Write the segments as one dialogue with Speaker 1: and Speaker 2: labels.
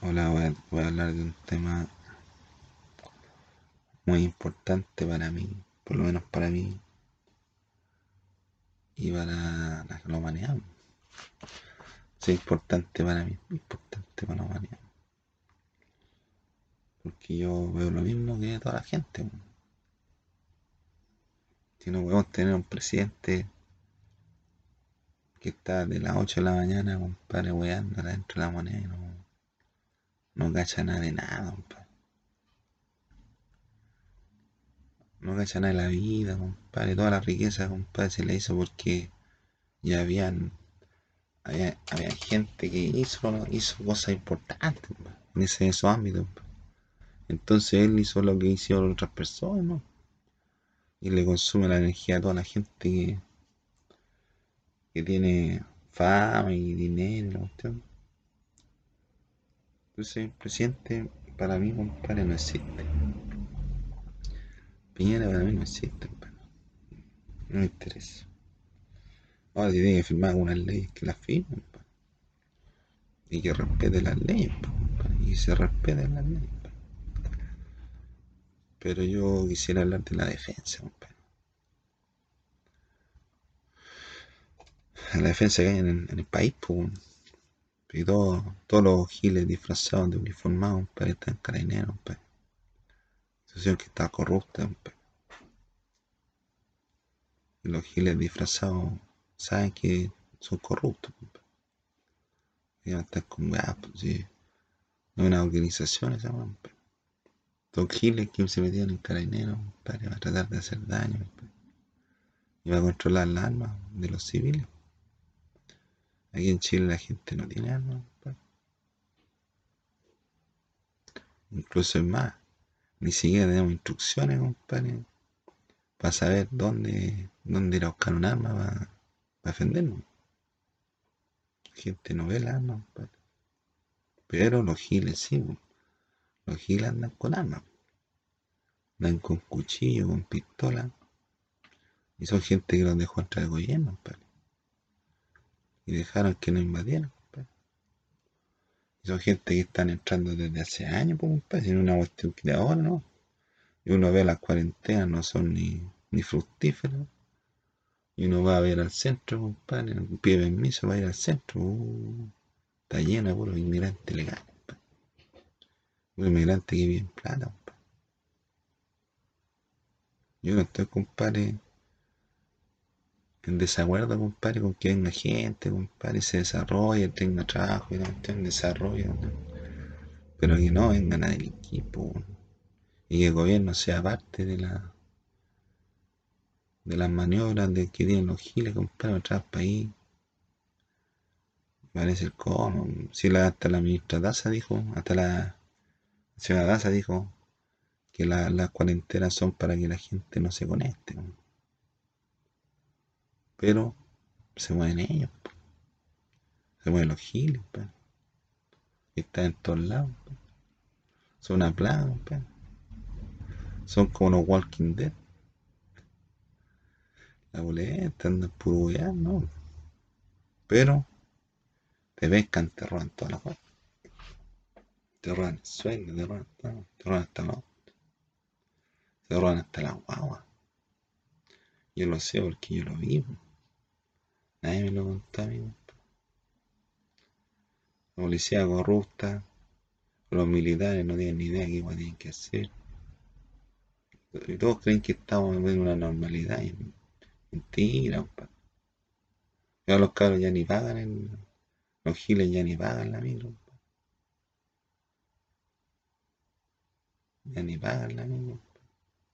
Speaker 1: Hola, voy a, hablar de un tema muy importante para mí, por lo menos para mí y para la, la humanidad. Es importante para mí, importante para la humanidad. Porque yo veo lo mismo que toda la gente. Si no podemos tener un presidente que está de las 8 de la mañana, compadre, weando dentro de la moneda y no, no cacha nada de nada, compadre. No cacha nada de la vida, compadre. Toda la riqueza, compadre, se la hizo porque ya habían había, había gente que hizo, hizo cosas importantes compadre, en ese, esos ámbitos. Entonces él hizo lo que hicieron otras personas, ¿no? Y le consume la energía a toda la gente que, que tiene fama y dinero, cuestión. Entonces presidente para mí, compadre, no existe. Piñera para mí no existe, compadre. No me interesa. Ahora si tiene que firmar algunas leyes que las firmen, compadre. Y que respete las leyes, compadre. Y se respeten las leyes, compadre. Pero yo quisiera hablar de la defensa, compadre. La defensa que hay en, en el país, pues. Y todo, todos los giles disfrazados de uniformados, compadre, están carabineros, compadre. Situación que está corrupta, compadre. Y los giles disfrazados saben que son corruptos, compadre. Y van con pues sí. No una organización esa compadre. Los giles que se metían en carabineros, compadre, va a tratar de hacer daño, compadre. Y va a controlar las armas de los civiles. Aquí en Chile la gente no tiene armas. Incluso es más, ni siquiera tenemos instrucciones, compadre, para saber dónde, dónde ir a buscar un arma para, para defendernos. La gente no ve el arma, compadre. Pero los giles sí, los giles andan con armas. Andan con cuchillo, con pistola. Y son gente que los dejó entrar el gobierno, compadre. Y dejaron que no invadieran, son gente que están entrando desde hace años, pues, compadre. Es una cuestión que de ahora, ¿no? Y uno ve las cuarentenas, no son ni, ni fructíferas. Y uno va a ver al centro, compadre, pide permiso para ir al centro. Uh, está lleno de puros inmigrantes legales, compadre. Inmigrantes que viven plata. Yo no estoy, compadre, en desacuerdo, compadre, con que venga gente, compadre, se desarrolle, tenga trabajo y no tenga desarrollo. ¿no? Pero que no vengan a delinquir, po, y que el gobierno sea parte de la de las maniobras de que tienen los giles, compadre, al país. Parece el cono. Si la, hasta la ministra Daza dijo, hasta la señora Daza dijo que la- las cuarentenas son para que la gente no se conecte. ¿no? Pero se mueven ellos, po. se mueven los giles, que están en todos lados. po. Son compadre. Son como los Walking Dead. La boleta, andan puro ¿no? Pero te pescan, te roban todas las cosas. Te roban el sueldo, te roban todo, te roban hasta autos, te roban hasta la guagua. Yo lo sé porque yo lo vivo. Nadie me lo contó a mí. compadre. La policía corrupta, los militares no tienen ni idea de qué tienen que hacer. Y todos creen que estamos en una normalidad. Mentira, compadre. Ya los cabros ya ni pagan el, los giles ya ni pagan la micro. Ya ni pagan la micro.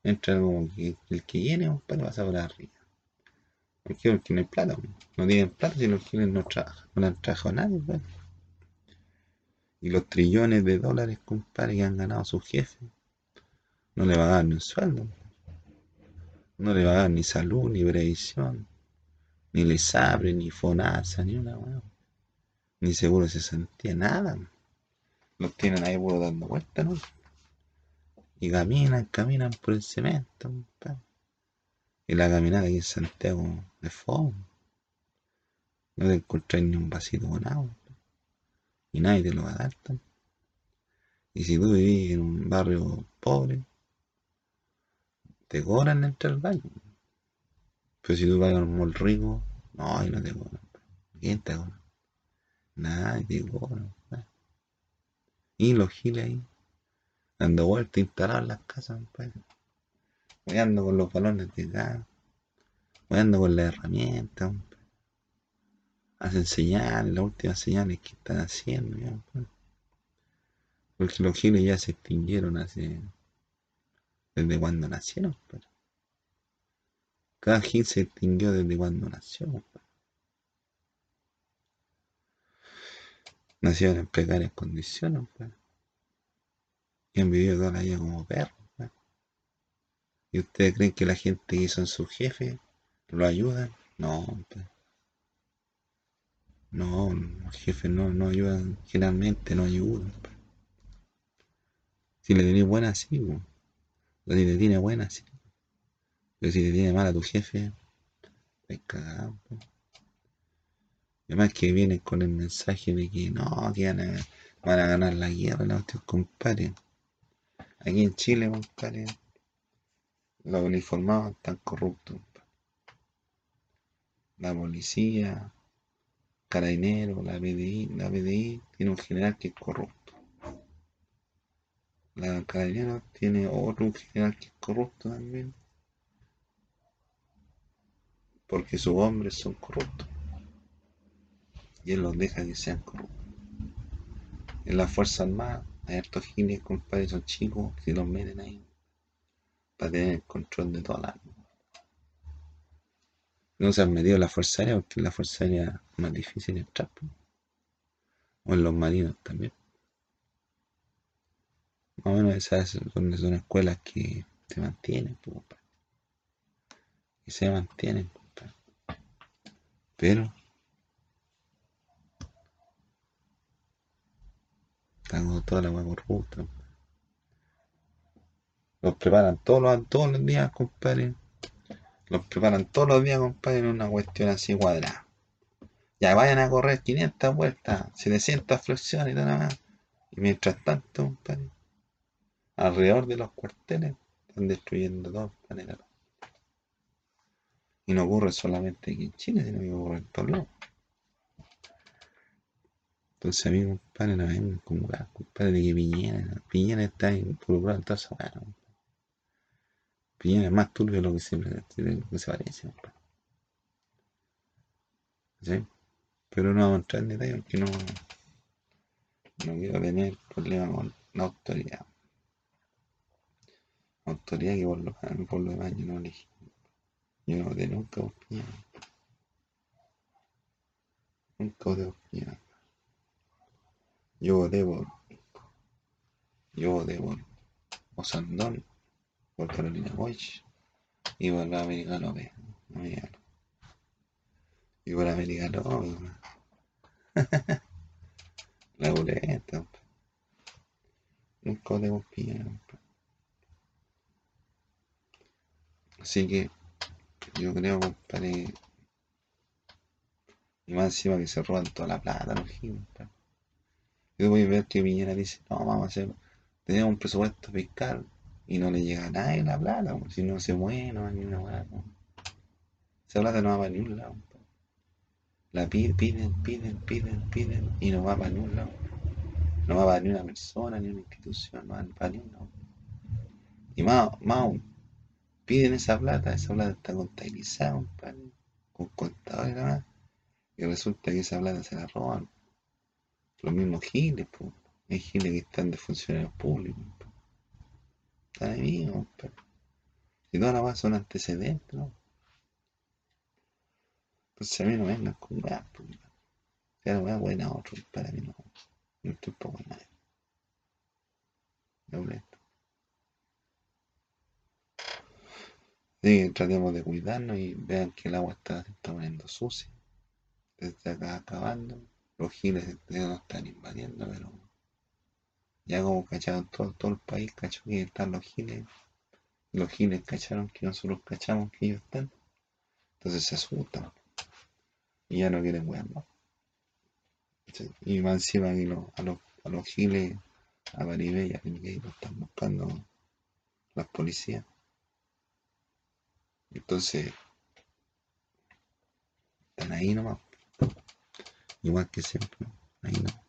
Speaker 1: Entra como el que viene, compadre, pasa por arriba. Porque no hay plata. No tienen plata si los giles no trabajan. No han trabajado nadie, compadre. Y los trillones de dólares, compadre, que han ganado sus jefes, no le va a dar ni un sueldo. No le va a dar ni salud, ni previsión, ni Lesabre, ni Fonasa, ni una weá. Ni seguro se sentía nada. Los tienen ahí puro dando vueltas, ¿no? Y caminan, caminan por el cemento, compadre. Y la caminata aquí en Santiago es fome. No te encontrás ni un vasito con agua. Y nadie te lo va a dar tampoco. Y si tú vivís en un barrio pobre, te cobran entrar al baño. Pero si tú vas a un mall rico, no, ahí no te cobran. ¿Quién te cobra? Nadie te cobra. Y los giles ahí, dando vueltas instalados en las casas, compadre. Voy ando con los balones de gas, voy ando con las herramientas, hacen señales, las últimas señales que están haciendo, porque los giles ya se extinguieron hace desde cuando nacieron, pero cada gil se extinguió desde cuando nació, Nacieron en precarias condiciones, Y han vivido toda la vida como perros, ¿Y ustedes creen que la gente que son sus jefes lo ayudan? No, No, los jefes no, no ayudan, generalmente no ayudan. Si le tenés buena, sí, si le tiene buena, sí. Pero si le tiene mal a tu jefe, es cagado. Además que vienen con el mensaje de que no, que van a, ganar la guerra, no, compadre. Aquí en Chile, compadre, los uniformados están corruptos. La policía, carabinero, la BDI, la BDI tiene un general que es corrupto. La carabinero tiene otro general que es corrupto también. Porque sus hombres son corruptos y él los deja que sean corruptos. En la Fuerza Armada hay hartos giles, compadre, son chicos que los meten ahí para tener control de toda la No se han metido en la Fuerza Aérea porque la Fuerza Aérea es más difícil entrar. O en los marinos también. Más o menos esas son, son escuelas que se mantienen, y se mantienen, pero Tengo toda la hueá corrupta. Los preparan todos los, todos los días, compadre. Los preparan todos los días, compadre, en una cuestión así cuadrada. Ya vayan a correr 500 vueltas, 700 flexiones y nada más. Y mientras tanto, compadre, alrededor de los cuarteles están destruyendo todo el. Y no ocurre solamente aquí en Chile, sino que ocurre en todos lados. Entonces a mí, compadre, no vengan con compadre, de que Piñera, Piñera está involucrado en toda esa weá, Piñera es más turbio de lo que siempre lo que se parece. ¿Sí? Pero no vamos a entrar en detalle porque no, no quiero tener problemas con la autoridad. autoridad que por lo, por lo demás yo no elegí. Yo no nunca por. Nunca voté por Piñera. Yo voté por. Yo voté por Osandón, por Carolina Boych y por la América López. Y por América López. la boleta. Voté por Piñera. Así que yo creo, compadre. Y más encima que se roban toda la plata los giles, yo voy a ver que Piñera dice, no, vamos a hacer, tenemos un presupuesto fiscal y no le llega a nadie la plata, si no se mueve, no va ni una hueá. Esa plata no va para ni un lado. La piden, piden, piden, piden, piden y no va para ni un lado. No va para ni una persona, ni una institución, no va para ni un lado. Y más, más piden esa plata, esa plata está contabilizada, con contadores y nada más. Y resulta que esa plata se la roban los mismos giles, pues. Hay giles que están de funcionarios públicos. Están ahí mismo, pero. Y todas las son antecedentes, ¿no? Entonces a mí no vengan con weá, pues. La weá buena otro, para mí no. No estoy poco nadie. No esto. Sí, tratemos de cuidarnos y vean que el agua está, se está poniendo sucia. Desde acá acabando los giles no están invadiendo, pero ya como cacharon todo, todo el país, cachó que están los giles, los giles cacharon que nosotros cachamos que ellos están, entonces se asustan y ya no quieren wear más. Y más encima a, los, a los giles a Maribella, que lo están buscando las policías. Entonces, están ahí nomás. Igual que siempre, ahí no.